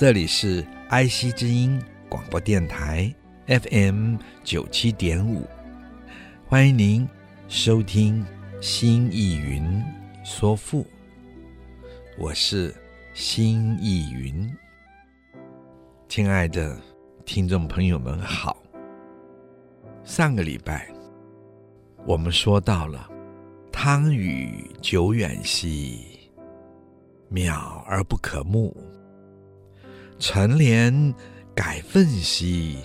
这里是爱惜之音广播电台 FM 九七点五，欢迎您收听《新意云说赋》，我是新意云。亲爱的听众朋友们好，上个礼拜我们说到了“汤与久远兮，渺而不可目。”陈年改奋兮，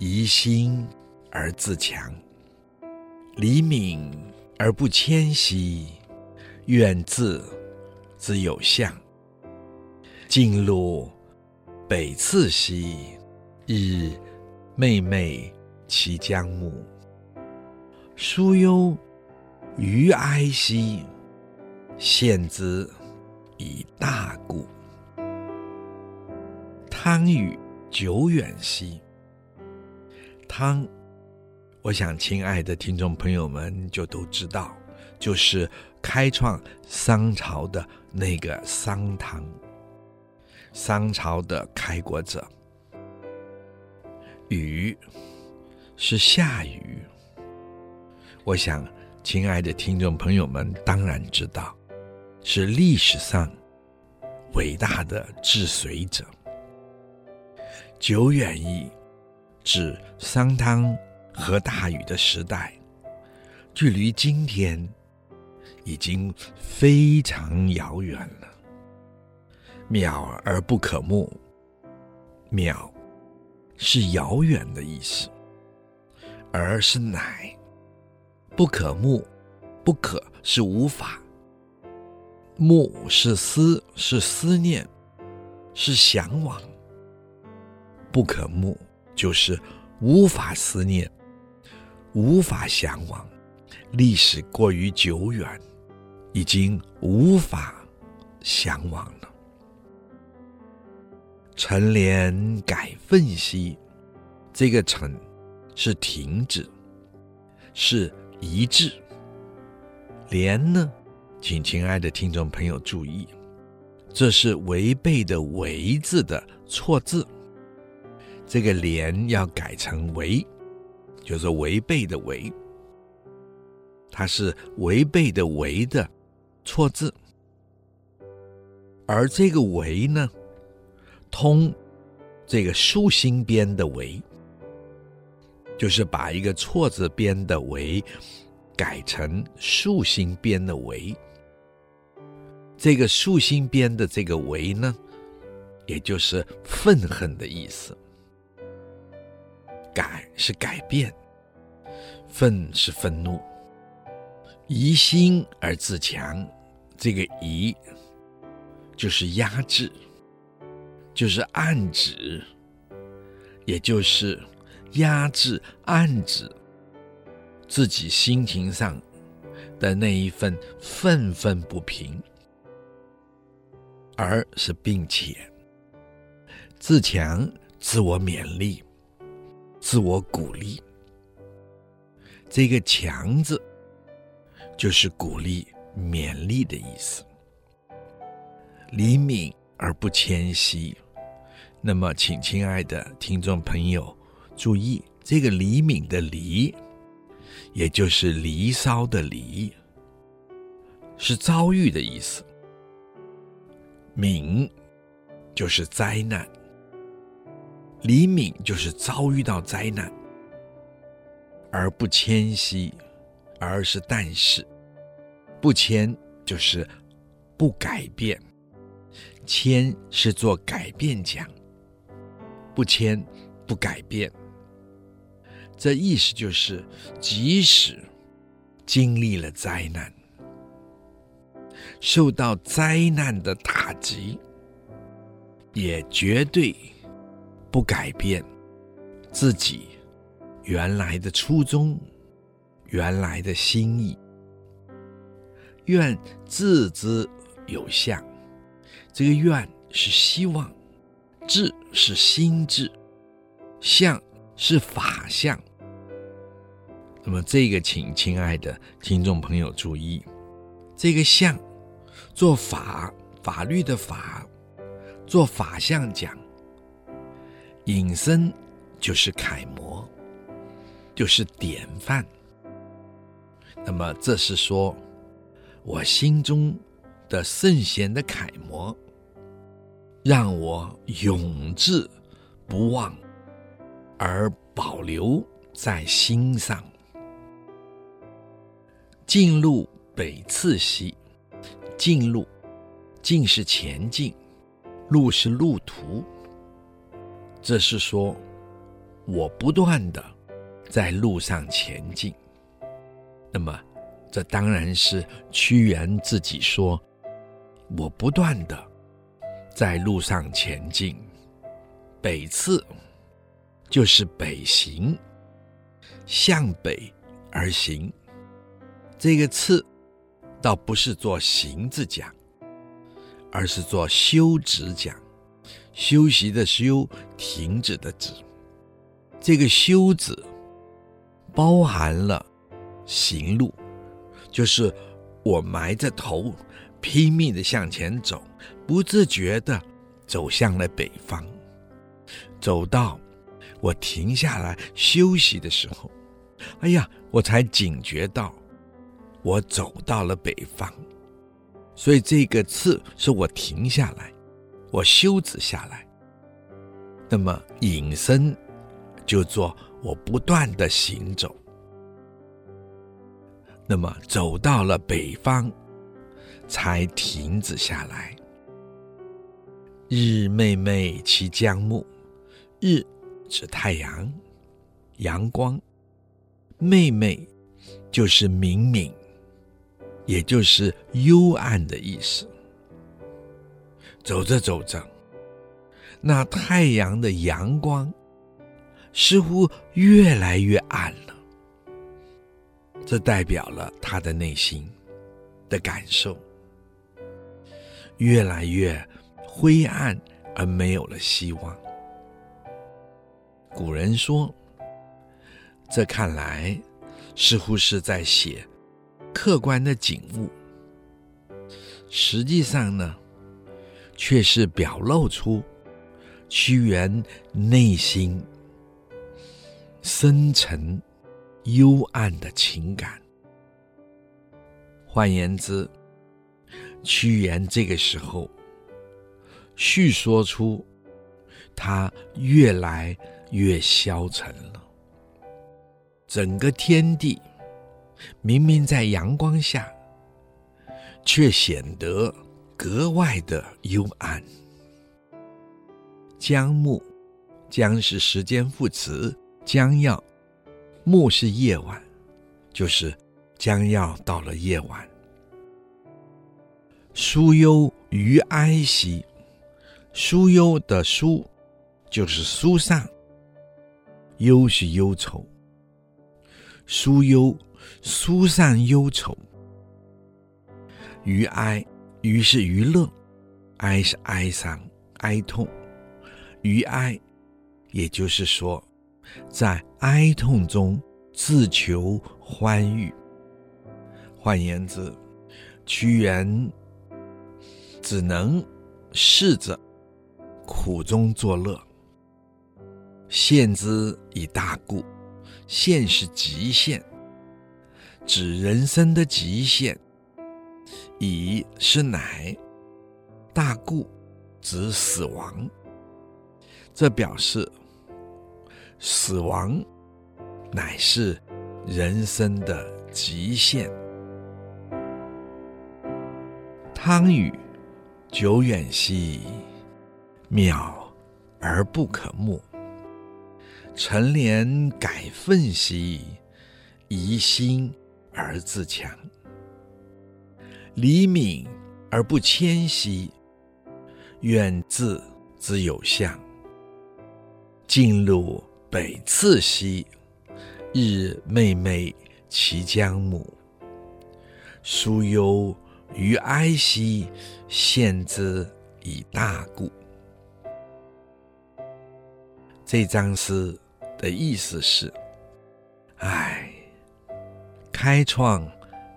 宜兴而自强；黎敏而不谦兮，愿自之有象。晋路北次兮，日昧昧其将暮；疏幽余哀兮，献之以大故。汤与久远兮，汤，我想亲爱的听众朋友们就都知道，就是开创商朝的那个商汤，商朝的开国者。雨是下雨，我想亲爱的听众朋友们当然知道，是历史上伟大的治水者。久远意，指商汤和大禹的时代，距离今天已经非常遥远了。渺而不可目，渺是遥远的意思，而是乃。不可目，不可是无法，目是思，是思念，是向往。不可目，就是无法思念，无法向往，历史过于久远，已经无法向往了。陈年改奋兮，这个“陈”是停止，是一致。莲呢，请亲爱的听众朋友注意，这是违背的“违”字的错字。这个“连”要改成“违”，就是违背的“违”，它是违背的“违”的错字。而这个“违”呢，通这个竖心边的“违”，就是把一个错字边的“违”改成竖心边的“违”。这个竖心边的这个“违”呢，也就是愤恨的意思。改是改变，愤是愤怒，疑心而自强，这个疑就是压制，就是暗指，也就是压制、暗指自己心情上的那一份愤愤不平，而是并且自强，自我勉励。自我鼓励，这个“强”字就是鼓励、勉励的意思。黎敏而不谦虚，那么，请亲爱的听众朋友注意，这个“黎敏”的“黎”，也就是《离骚》的“离”，是遭遇的意思。敏就是灾难。李敏就是遭遇到灾难，而不谦兮，而是但是，不谦就是不改变，谦是做改变讲，不谦不改变，这意思就是即使经历了灾难，受到灾难的打击，也绝对不改变自己原来的初衷、原来的心意。愿自之有相，这个愿是希望，志是心志，相是法相。那么这个，请亲爱的听众朋友注意，这个相做法，法律的法，做法相讲，隐身就是楷模，就是典范。那么这是说，我心中的圣贤的楷模，让我永志不忘，而保留在心上。进路北次西，进路，进是前进，路是路途。这是说，我不断的在路上前进。那么，这当然是屈原自己说，我不断的在路上前进。北次就是北行，向北而行。这个次倒不是做行字讲，而是做休止讲，休息的休，停止的止。这个休字包含了行路，就是我埋着头拼命的向前走，不自觉的走向了北方，走到我停下来休息的时候，哎呀，我才警觉到。我走到了北方，所以这个次是我停下来，我休止下来。那么隐身就做我不断的行走。那么走到了北方，才停止下来。日妹妹其将暮，日指太阳，阳光，妹妹就是明明。也就是幽暗的意思。走着走着，那太阳的阳光似乎越来越暗了。这代表了他的内心的感受，越来越灰暗而没有了希望。古人说，这看来似乎是在写。客观的景物，实际上呢，却是表露出屈原内心深沉幽暗的情感。换言之，屈原这个时候叙说出他越来越消沉了，整个天地。明明在阳光下，却显得格外的幽暗。将暮，将是时间副词，将要；暮是夜晚，就是将要到了夜晚。书忧于哀兮，书忧的书就是疏散，忧是忧愁，书忧。疏散忧愁，于哀，余是娱乐，哀是哀伤、哀痛。余哀，也就是说，在哀痛中自求欢愉。换言之，屈原只能试着苦中作乐。限之以大故，限是极限。指人生的极限，以是乃大故，指死亡。这表示死亡乃是人生的极限。汤宇，久远兮，渺而不可没。陈年改愤兮，怡心而自强。李敏而不迁徙，远自之有象。进入北次兮，日妹妹其将母。夙忧于哀兮，献之以大故。这张诗的意思是：哎，开创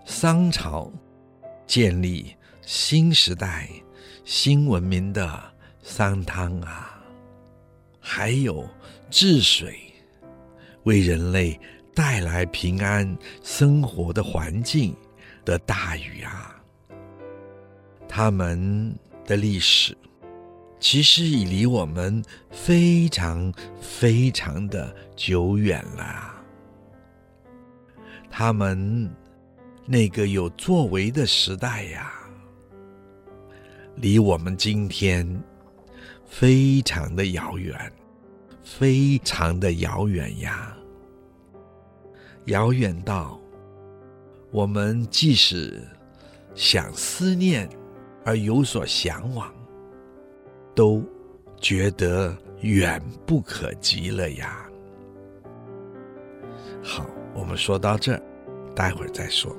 商朝、建立新时代、新文明的商汤啊，还有治水，为人类带来平安生活的环境的大禹啊，他们的历史。其实已离我们非常非常的久远了。他们那个有作为的时代呀，离我们今天非常的遥远，非常的遥远呀。遥远到我们即使想思念而有所向往。都觉得远不可及了呀。好，我们说到这儿，待会儿再说。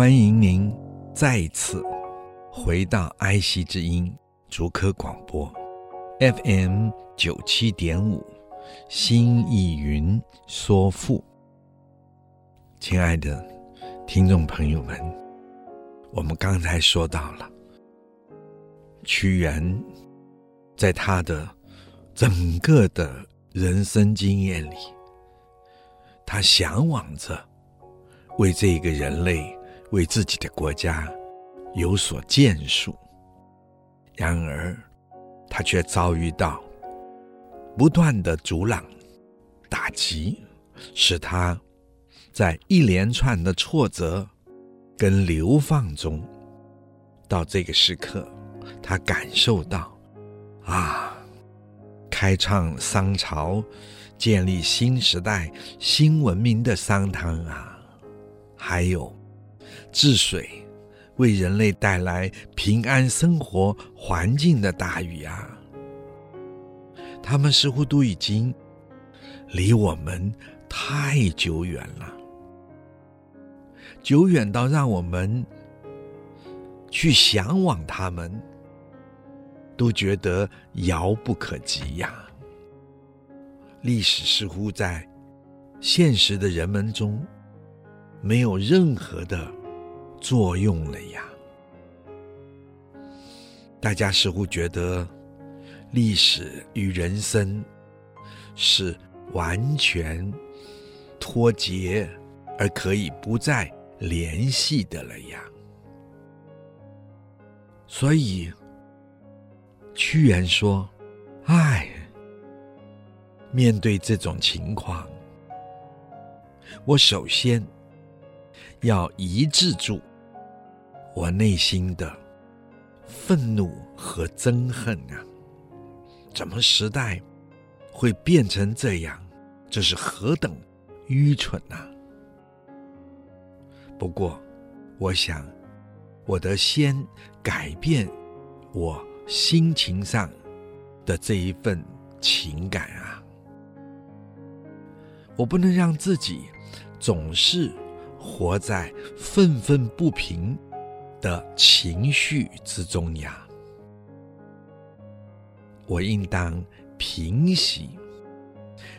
欢迎您再次回到埃惜之音。竹科广播，FM 九七点五，新意云说赋。亲爱的听众朋友们，我们刚才说到了屈原，在他的整个的人生经验里，他向往着为这个人类、为自己的国家有所建树。然而，他却遭遇到不断的阻拦、打击，使他在一连串的挫折跟流放中，到这个时刻，他感受到啊，开创商朝、建立新时代、新文明的商汤啊，还有治水。为人类带来平安生活环境的大禹啊，他们似乎都已经离我们太久远了，久远到让我们去向往他们，都觉得遥不可及呀。历史似乎在现实的人们中没有任何的。作用了呀！大家似乎觉得历史与人生是完全脱节而可以不再联系的了呀。所以屈原说：“唉，面对这种情况，我首先要抑制住。”我内心的愤怒和憎恨啊，怎么时代会变成这样？这是何等愚蠢呐！不过，我想，我得先改变我心情上的这一份情感啊！我不能让自己总是活在愤愤不平。的情绪之中呀，我应当平息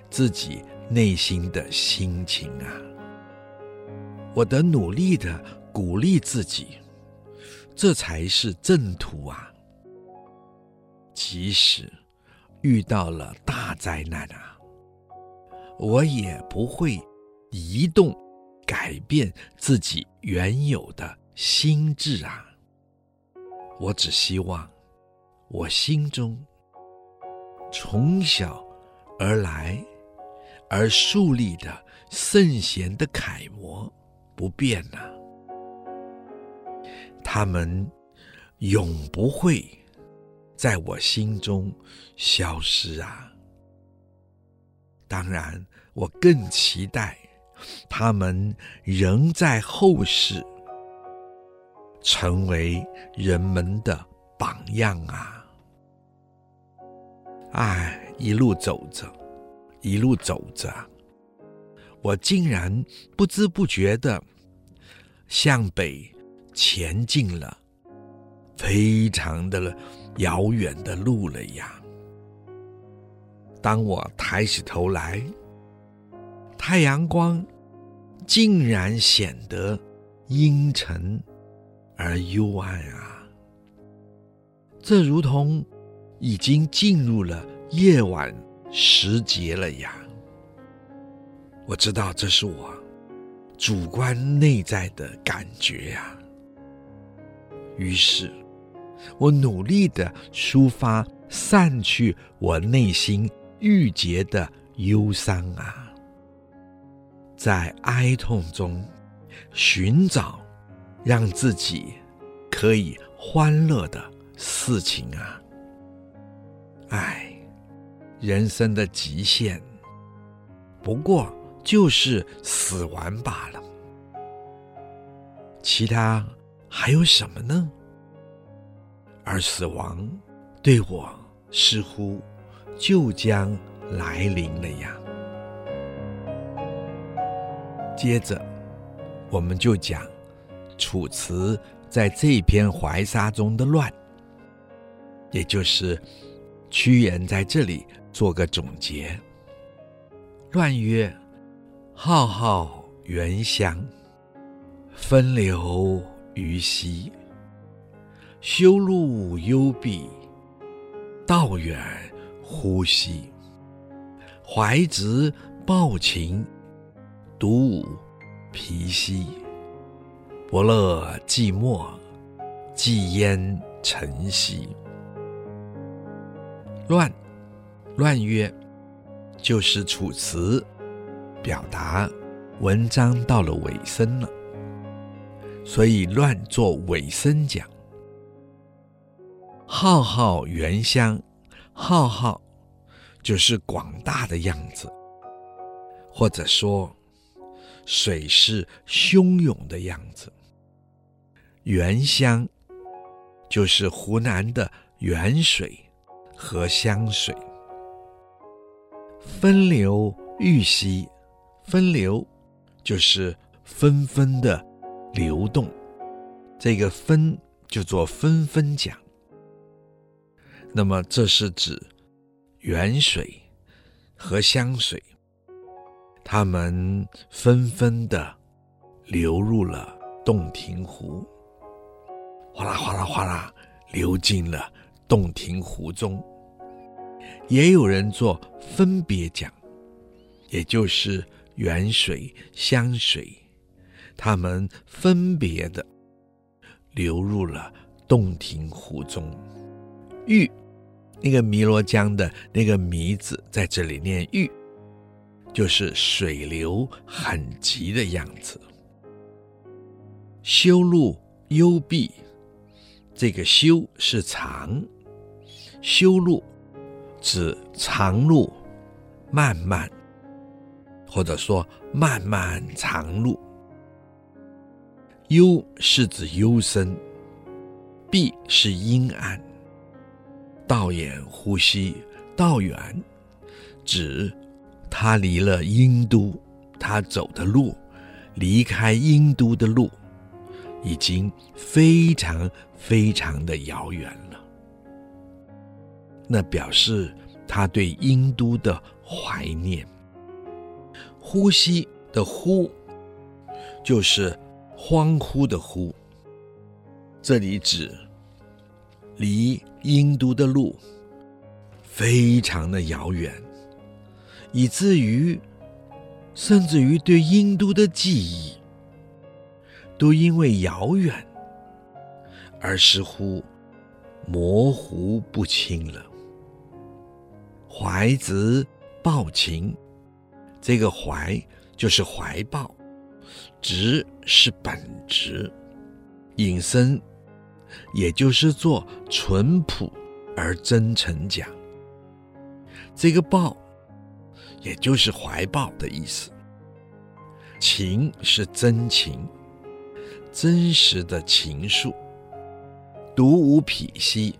自己内心的心情啊，我得努力的鼓励自己，这才是正途啊。即使遇到了大灾难啊，我也不会移动改变自己原有的。心智啊，我只希望我心中从小而来而树立的圣贤的楷模不变呐、啊。他们永不会在我心中消失啊！当然，我更期待他们仍在后世成为人们的榜样啊！哎，一路走着，一路走着，我竟然不知不觉地向北前进了非常的遥远的路了呀！当我抬起头来，太阳光竟然显得阴沉而幽暗啊！这如同已经进入了夜晚时节了呀！我知道这是我主观内在的感觉呀。于是，我努力的抒发，散去我内心。郁结的忧伤啊，在哀痛中寻找让自己可以欢乐的事情啊！唉，人生的极限不过就是死亡罢了，其他还有什么呢？而死亡对我似乎……就将来临了呀！接着，我们就讲楚辞在这篇怀沙中的乱，也就是屈原在这里做个总结。乱曰：“浩浩原乡，分流于兮。修路幽闭，道远。”呼兮，怀直抱琴，独舞皮兮。伯乐寂寞，寂焉晨兮。乱，乱曰，就是楚辞，表达文章到了尾声了，所以乱做尾声讲。浩浩原乡。浩浩就是广大的样子，或者说水势汹涌的样子。原乡就是湖南的原水和湘水。分流玉溪，分流就是纷纷的流动，这个分就做纷纷讲。那么，这是指原水和湘水，它们纷纷地流入了洞庭湖，哗啦哗啦哗啦，流进了洞庭湖中。也有人做分别讲，也就是原水、湘水，它们分别的流入了洞庭湖中。玉。那个汨罗江的那个“汨”字在这里念“玉”，就是水流很急的样子。修路幽闭，这个“修”是长，修路指长路，漫漫，或者说漫漫长路。幽是指幽深，闭是阴暗。道远呼吸，道远，指他离了郢都，他走的路，离开郢都的路，已经非常非常的遥远了。那表示他对郢都的怀念。呼吸的呼，就是欢呼的呼，这里指离。郢都的路非常的遥远，以至于甚至于对郢都的记忆都因为遥远而似乎模糊不清了。怀直抱琴，这个怀就是怀抱，直是本直，引申也就是做淳朴而真诚讲。这个抱，也就是怀抱的意思。情是真情，真实的情愫。独无匹兮，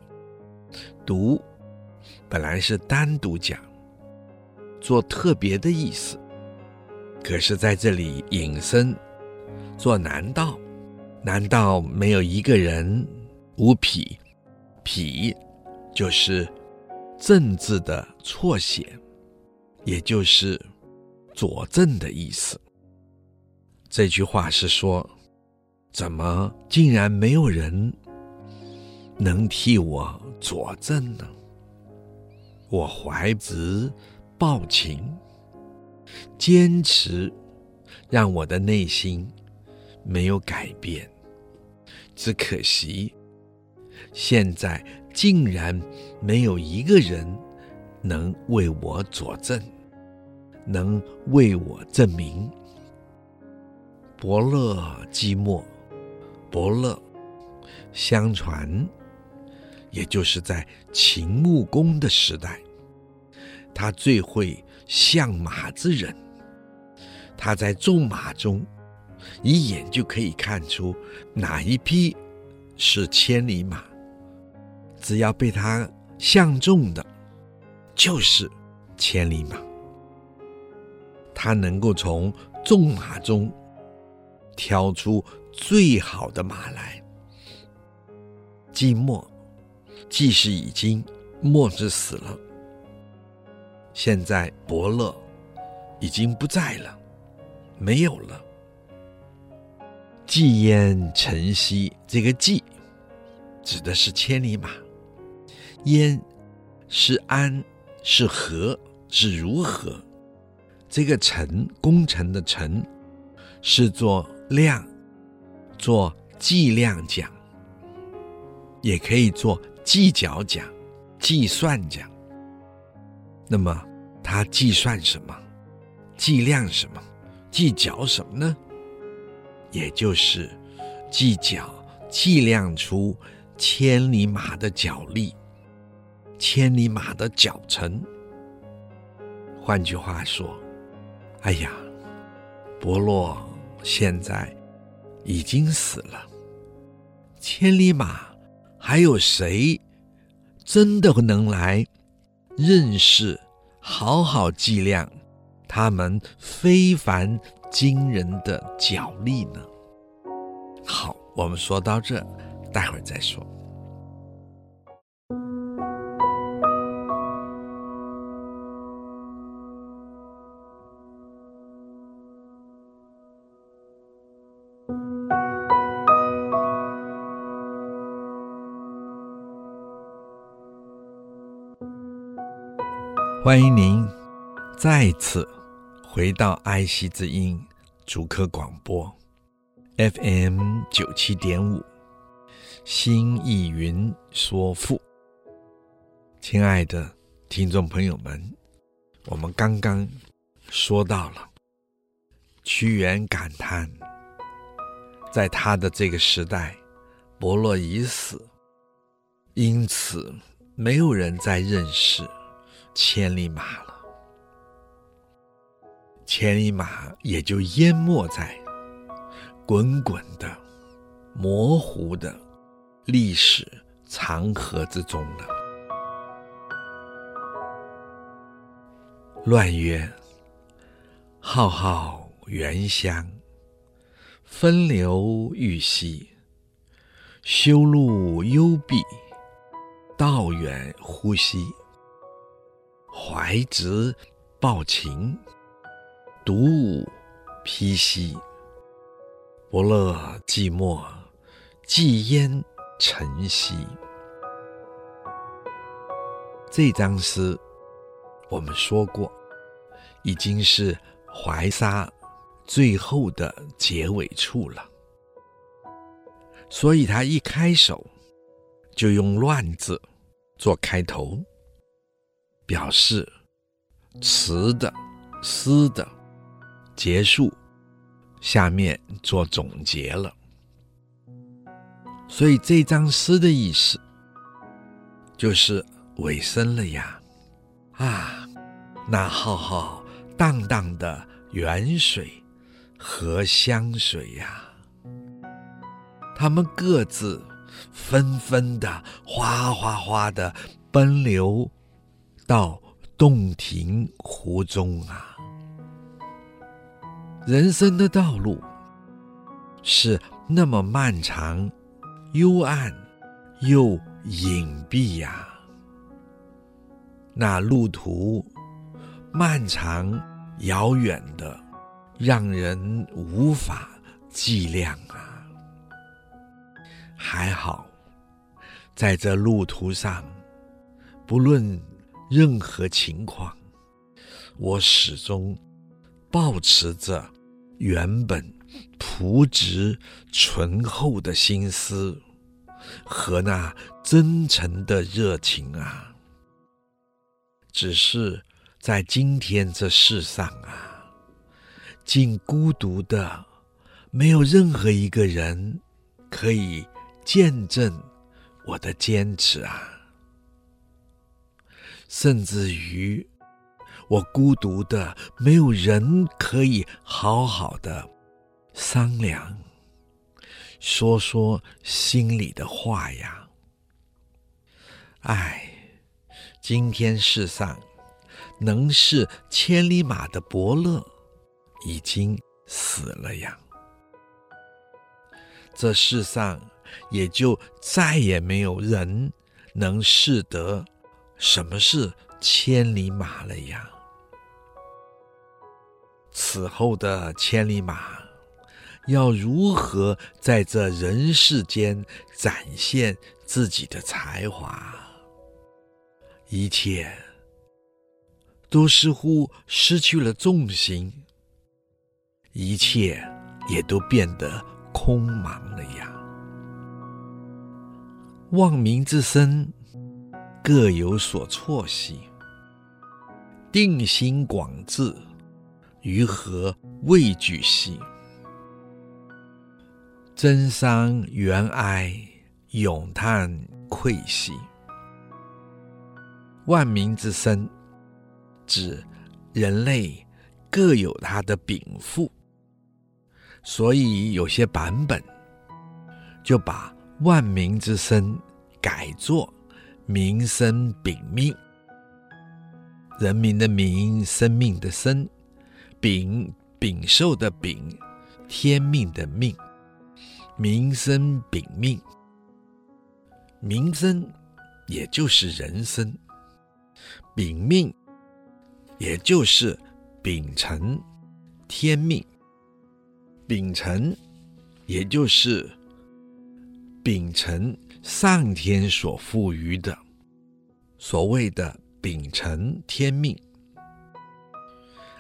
独本来是单独讲，做特别的意思。可是在这里引申，做难道？难道没有一个人无匹？匹就是正字的错写，也就是佐证的意思。这句话是说，怎么竟然没有人能替我佐证呢？我怀直抱情，坚持让我的内心没有改变，只可惜现在竟然没有一个人能为我佐证，能为我证明。伯乐寂寞，伯乐相传，也就是在秦穆公的时代，他最会相马之人，他在纵马中。一眼就可以看出哪一匹是千里马，只要被他相中的，就是千里马。他能够从纵马中挑出最好的马来。季末，既是已经，末是死了。现在伯乐已经不在了，没有了。季焉成兮，这个季指的是千里马。焉是安，是何，是如何？这个成，工程的程，是做量，做计量讲，也可以做计较奖，计算奖。那么他计算什么？计量什么？计较什么呢？也就是计较、计量出千里马的脚力，千里马的脚程。换句话说，哎呀，伯乐现在已经死了，千里马还有谁真的能来认识、好好计量他们非凡？惊人的脚力呢？好，我们说到这，待会儿再说。欢迎您再次。回到爱惜之音主科广播，FM 九七点五，新意云说赋。亲爱的听众朋友们，我们刚刚说到了屈原感叹，在他的这个时代，伯乐已死，因此没有人再认识千里马了。千里马也就淹没在滚滚的、模糊的历史长河之中了。乱曰：“浩浩原乡，分流欲兮，修路幽闭，道远乎兮，怀直抱琴。”独舞披兮，伯乐寂寞，寂焉成兮。这张诗我们说过，已经是怀沙最后的结尾处了。所以他一开首就用“乱”字做开头，表示词的诗的。结束，下面做总结了。所以这张诗的意思就是尾声了呀！啊，那浩浩荡荡的远水和湘水呀，他们各自纷纷的哗哗哗的奔流到洞庭湖中啊！人生的道路是那么漫长。幽暗又隐蔽呀，那路途漫长遥远的，让人无法计量啊。还好，在这路途上，不论任何情况，我始终保持着原本。朴直醇厚的心思和那真诚的热情啊，只是在今天这世上啊，竟孤独的，没有任何一个人可以见证我的坚持啊，甚至于我孤独的，没有人可以好好的。商量，说说心里的话呀。唉，今天世上能是千里马的伯乐已经死了呀。这世上也就再也没有人能识得什么是千里马了呀。此后的千里马。要如何在这人世间展现自己的才华？一切都似乎失去了重心，一切也都变得空茫了呀。望民之身，各有所错兮；定心广志，于何畏惧兮？真伤原哀，咏叹愧兮。万民之身，指人类各有他的禀赋，所以有些版本就把万民之身改作民生禀命。人民的民，生命的生，禀禀受的禀，天命的命。民生禀命，民生也就是人生，禀命也就是秉承天命，秉承也就是秉承上天所赋予的所谓的秉承天命，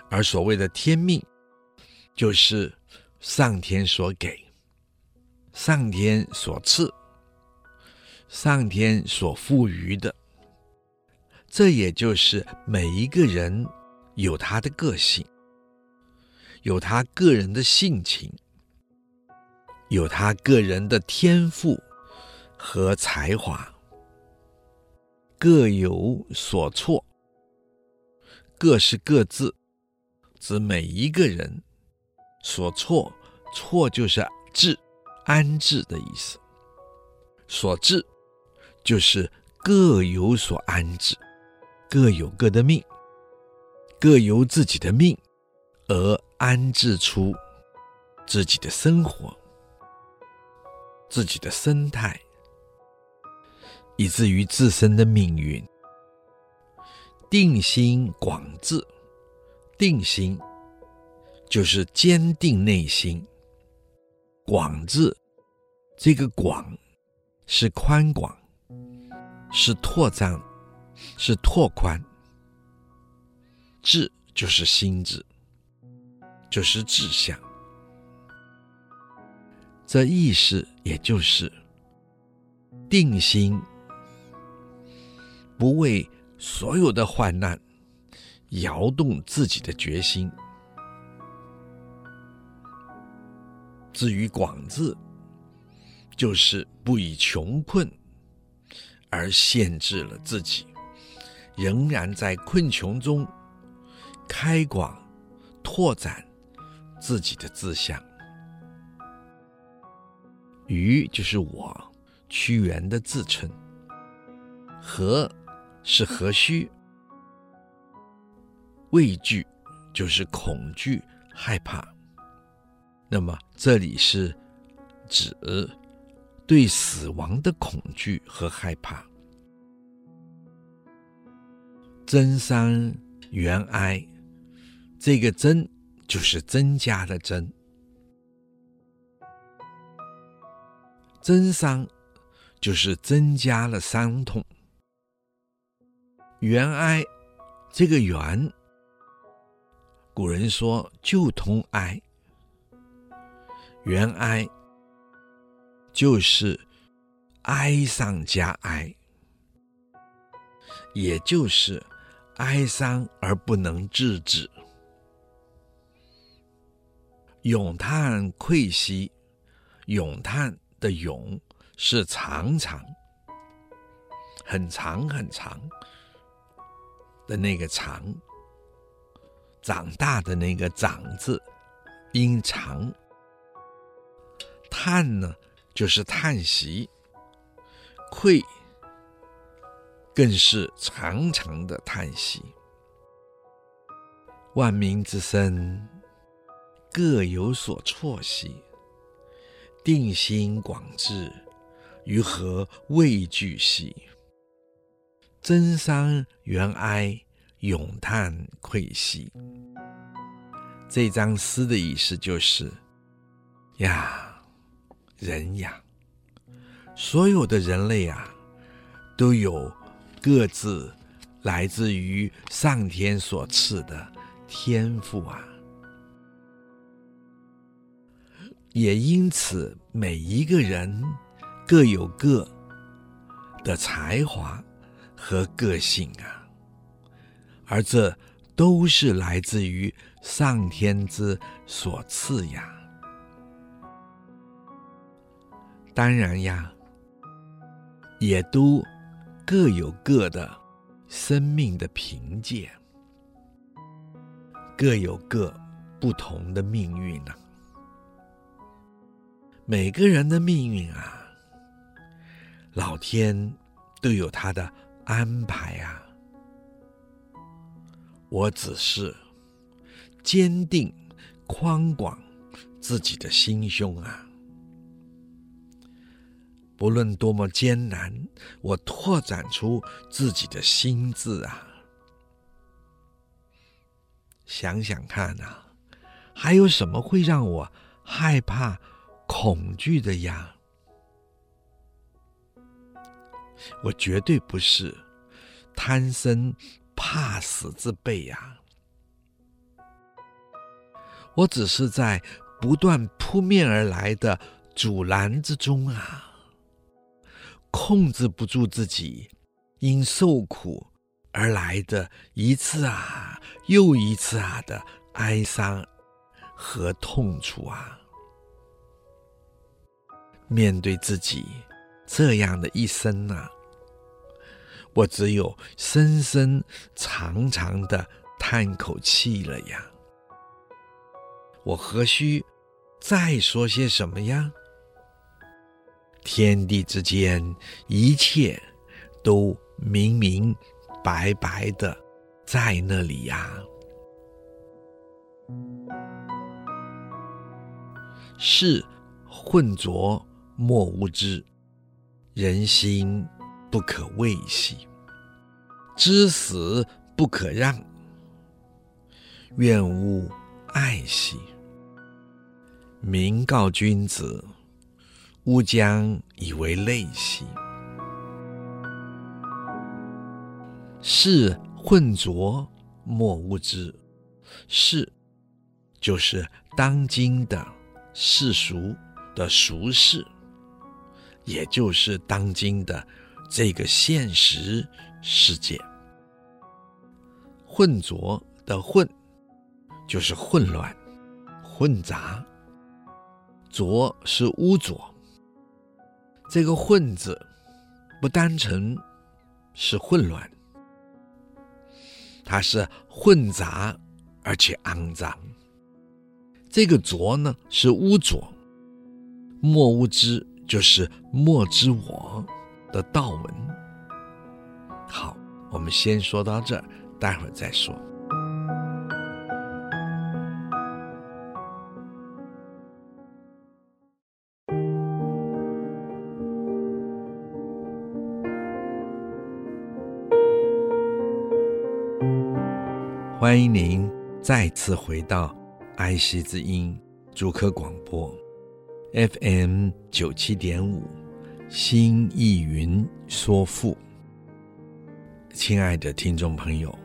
而所谓的天命就是上天所给。上天所赐，上天所赋予的，这也就是每一个人有他的个性，有他个人的性情，有他个人的天赋和才华，各有所错，各是各自，指每一个人所错错就是治。安置的意思，所治就是各有所安置，各有各的命，各由自己的命而安置出自己的生活、自己的生态，以至于自身的命运。定心广志，定心就是坚定内心。广志，这个广是宽广，是拓张，是拓宽。志就是心志，就是志向。这意思也就是定心，不为所有的患难摇动自己的决心。至于广字，就是不以穷困而限制了自己，仍然在困穷中开广拓展自己的志向。余就是我屈原的自称，和是何须，畏惧就是恐惧害怕。那么这里是指对死亡的恐惧和害怕。增桑原哀，这个增就是增加的增。增伤就是增加了伤痛。原哀，这个原，古人说就通哀。原哀就是哀上加哀，也就是哀伤而不能制止。咏叹喟兮，咏叹。的咏是长长，很长很长的那个长，长大的那个长字，音长。叹呢，就是叹息，喟更是长长的叹息。万民之身，各有所错兮。定心广志，于何畏惧兮？增桑原哀，咏叹愧兮。这张诗的意思就是：呀，人呀，所有的人类啊，都有各自来自于上天所赐的天赋啊。也因此，每一个人各有各的才华和个性啊，而这都是来自于上天之所赐呀。当然呀，也都各有各的生命的凭借，各有各不同的命运呢。每个人的命运啊，老天都有他的安排啊。我只是坚定宽广自己的心胸啊，不论多么艰难，我拓展出自己的心智啊。想想看啊，还有什么会让我害怕？恐惧的呀，我绝对不是贪生怕死之辈呀，我只是在不断扑面而来的阻拦之中啊，控制不住自己因受苦而来的一次啊又一次啊的哀伤和痛楚啊。面对自己这样的一生呢、我只有深深长长的叹口气了呀。我何须再说些什么呀？天地之间，一切都明明白白的在那里呀。是混浊。莫无知，人心不可畏兮；知死不可让，愿勿爱兮。民告君子，吾将以为类兮。是混浊，莫恶之。是，就是当今的世俗的俗世。也就是当今的这个现实世界，混浊的混就是混乱、混杂，浊是污浊，这个“混”字不单纯是混乱，它是混杂而且肮脏。这个“浊”呢是污浊，莫污之。就是莫知我的道文。好，我们先说到这儿，待会儿再说。欢迎您再次回到爱惜之音主客广播 FM 九七点五新艺云说赋。亲爱的听众朋友，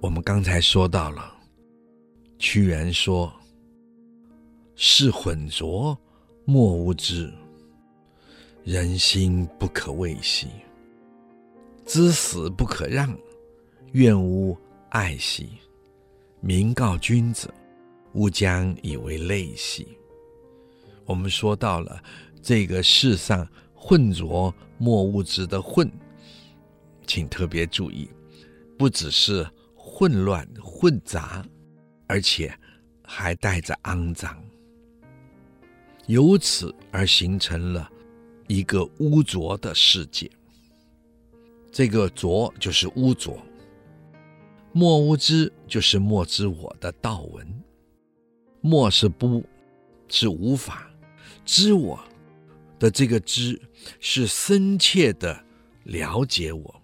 我们刚才说到了，屈原说：“是混浊莫无之，人心不可畏兮；知死不可让，愿勿。”爱兮，民告君子，吾将以为类兮。我们说到了这个世上混浊莫物质的混，请特别注意，不只是混乱混杂，而且还带着肮脏，由此而形成了一个污浊的世界。这个浊就是污浊。莫污之，就是莫知我的道文。莫是不，是无法知我的这个知，是深切的了解我。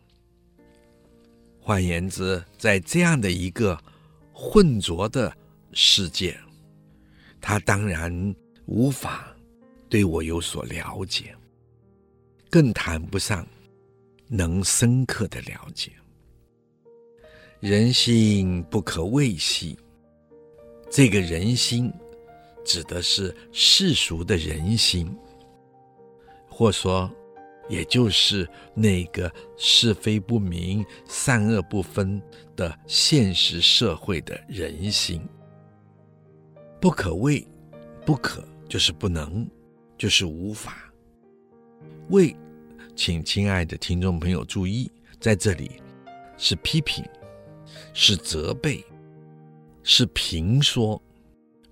换言之，在这样的一个混浊的世界，他当然无法对我有所了解，更谈不上能深刻的了解。人心不可畏兮，这个人心指的是世俗的人心，或说，也就是那个是非不明、善恶不分的现实社会的人心。不可畏，不可就是不能，就是无法。畏，请亲爱的听众朋友注意，在这里是批评。是责备，是评说。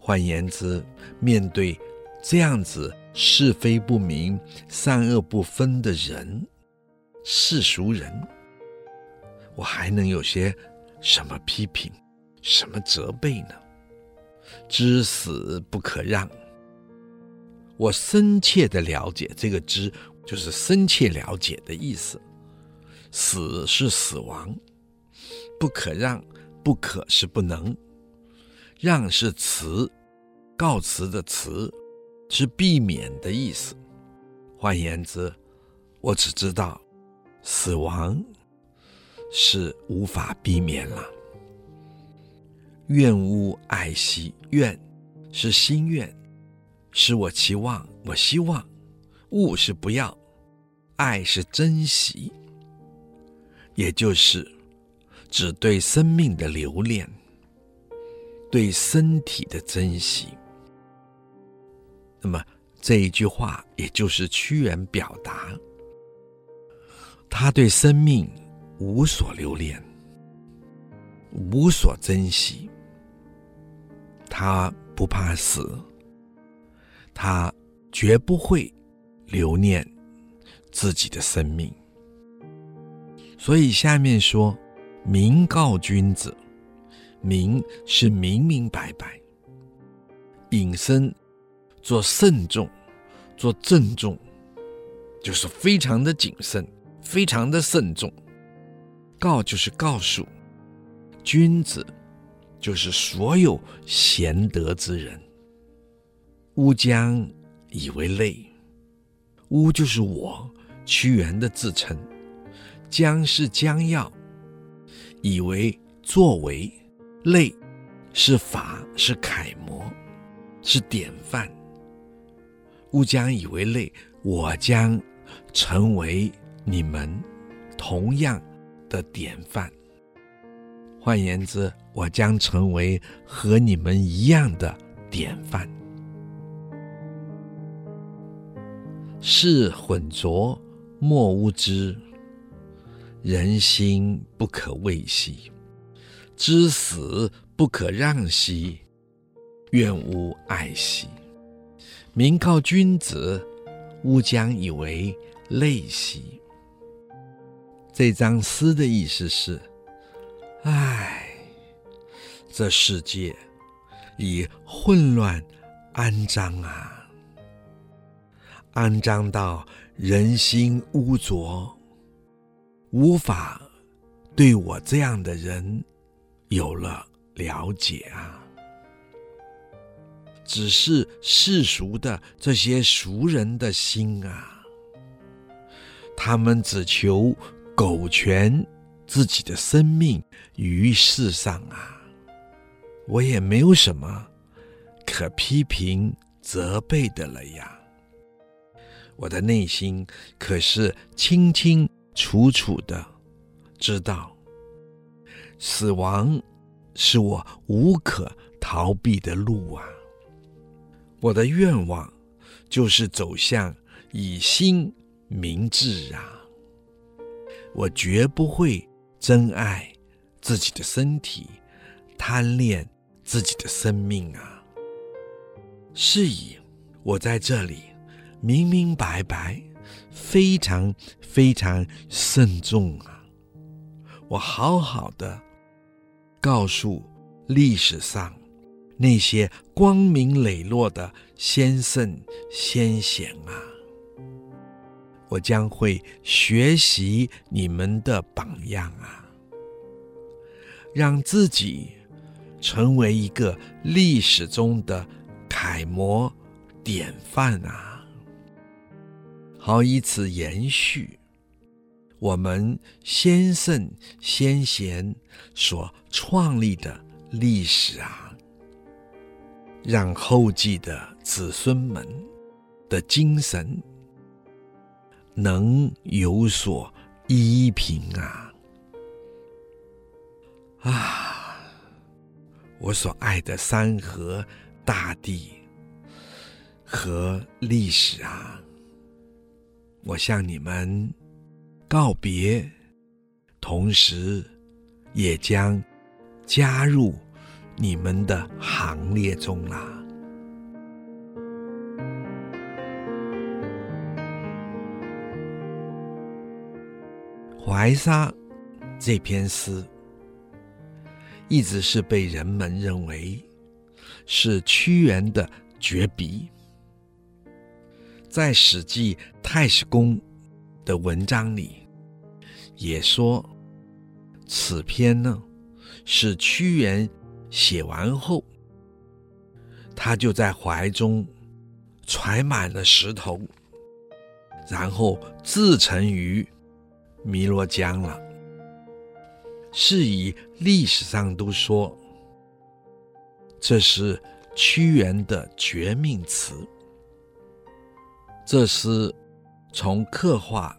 换言之，面对这样子是非不明、善恶不分的人，世俗人，我还能有些什么批评、什么责备呢？知死不可让。我深切的了解这个“知”，就是深切了解的意思。死是死亡。不可让，不可是不能，让是辞，告辞的辞，是避免的意思。换言之，我只知道死亡是无法避免了。愿勿爱惜，愿是心愿，是我期望，我希望；勿是不要，爱是珍惜，也就是。只对生命的留恋，对身体的珍惜。那么这一句话，也就是屈原表达，他对生命无所留恋，无所珍惜。他不怕死，他绝不会留恋自己的生命。所以下面说。民告君子，民是明明白白，引申做慎重，做郑重，就是非常的谨慎，非常的慎重。告就是告诉，君子就是所有贤德之人。吾将以为类，吾就是我屈原的自称，将是将要。以为作为类是法，是楷模，是典范。勿将以为累，我将成为你们同样的典范。换言之，我将成为和你们一样的典范。事混浊，莫污之。人心不可畏兮，知死不可让兮，愿勿爱兮。民靠君子，吾将以为类兮。这张诗的意思是：唉，这世界已混乱肮脏啊，肮脏到人心污浊。无法对我这样的人有了了解啊！只是世俗的这些俗人的心啊，他们只求苟全自己的生命于世上啊！我也没有什么可批评责备的了呀！我的内心可是清清。楚楚的知道，死亡是我无可逃避的路啊！我的愿望就是走向以心明志啊！我绝不会珍爱自己的身体，贪恋自己的生命啊！是以，我在这里明明白白。非常非常慎重啊！我好好的告诉历史上那些光明磊落的先圣先贤啊，我将会学习你们的榜样啊，让自己成为一个历史中的楷模典范啊！好以此延续我们先圣先贤所创立的历史啊，让后继的子孙们的精神能有所依凭啊！啊，我所爱的山河大地和历史啊！我向你们告别，同时也将加入你们的行列中啦。怀沙这篇诗一直是被人们认为是屈原的绝笔。在《史记·太史公》的文章里，也说此篇呢是屈原写完后，他就在怀中揣满了石头，然后自沉于汨罗江了。是以历史上都说这是屈原的绝命词。这是从刻画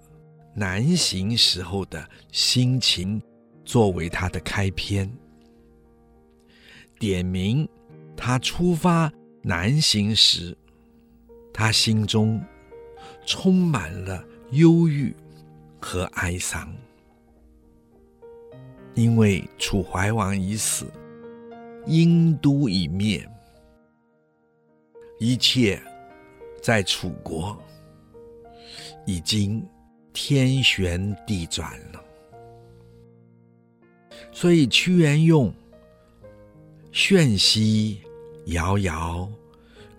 南行时候的心情作为他的开篇，点明他出发南行时，他心中充满了忧郁和哀伤，因为楚怀王已死，殷都已灭，一切。在楚国，已经天旋地转了，所以屈原用炫兮遥遥，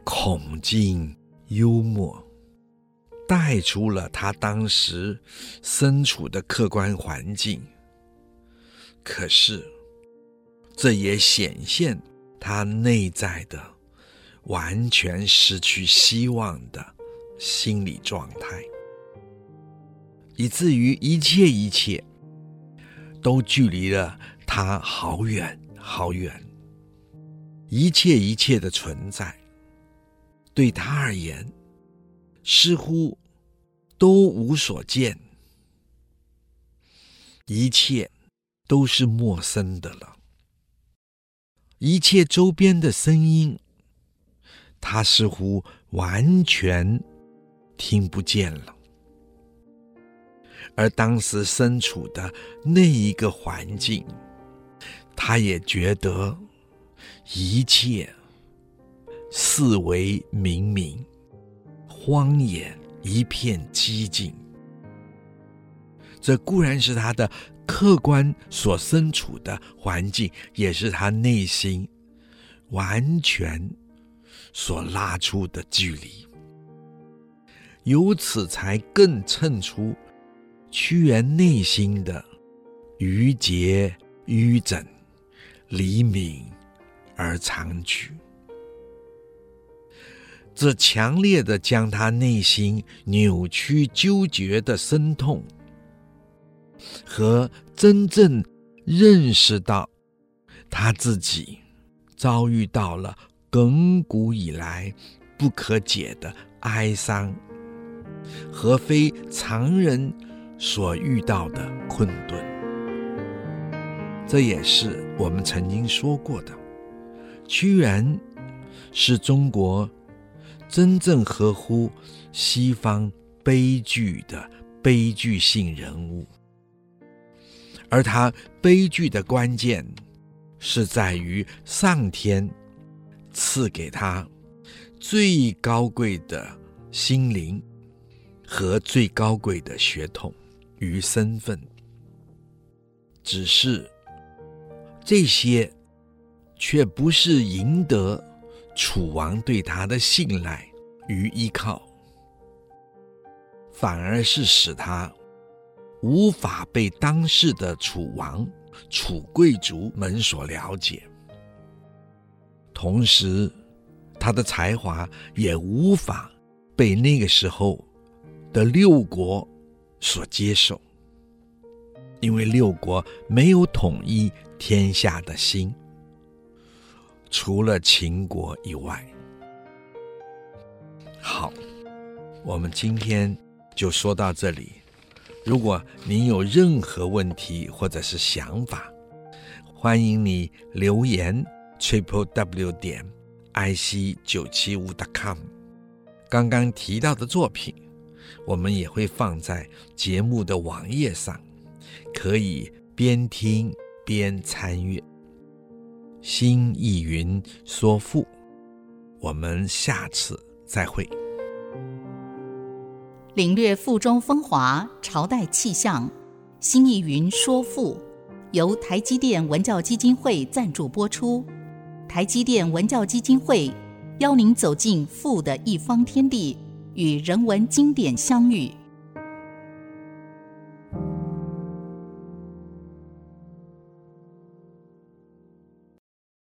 恐尽幽默，带出了他当时身处的客观环境。可是，这也显现他内在的。完全失去希望的心理状态，以至于一切一切都距离了他好远好远，一切一切的存在对他而言似乎都无所见，一切都是陌生的了，一切周边的声音。他似乎完全听不见了。而当时身处的那一个环境，他也觉得一切四为冥冥，荒野一片寂静。这固然是他的客观所身处的环境，也是他内心完全所拉出的距离。由此才更衬出屈原内心的郁结、瘀疹、离泯而长举。这强烈的将他内心扭曲、纠结的深痛，和真正认识到他自己遭遇到了亘古以来不可解的哀伤，和非常人所遇到的困顿，这也是我们曾经说过的。屈原是中国真正合乎西方悲剧的悲剧性人物，而他悲剧的关键是在于上天赐给他最高贵的心灵。和最高贵的血统与身份，只是这些，却不是赢得楚王对他的信赖与依靠，反而是使他无法被当时的楚王、楚贵族们所了解，同时他的才华也无法被那个时候。的六国所接受，因为六国没有统一天下的心，除了秦国以外。好，我们今天就说到这里。如果您有任何问题或者是想法，欢迎你留言 triple w 点 i c 九七五 dot com。刚刚提到的作品。我们也会放在节目的网页上，可以边听边参阅。新意云说赋，我们下次再会。领略赋中风华，朝代气象。新意云说赋，由台积电文教基金会赞助播出。台积电文教基金会邀您走进赋的一方天地。与人文经典相遇。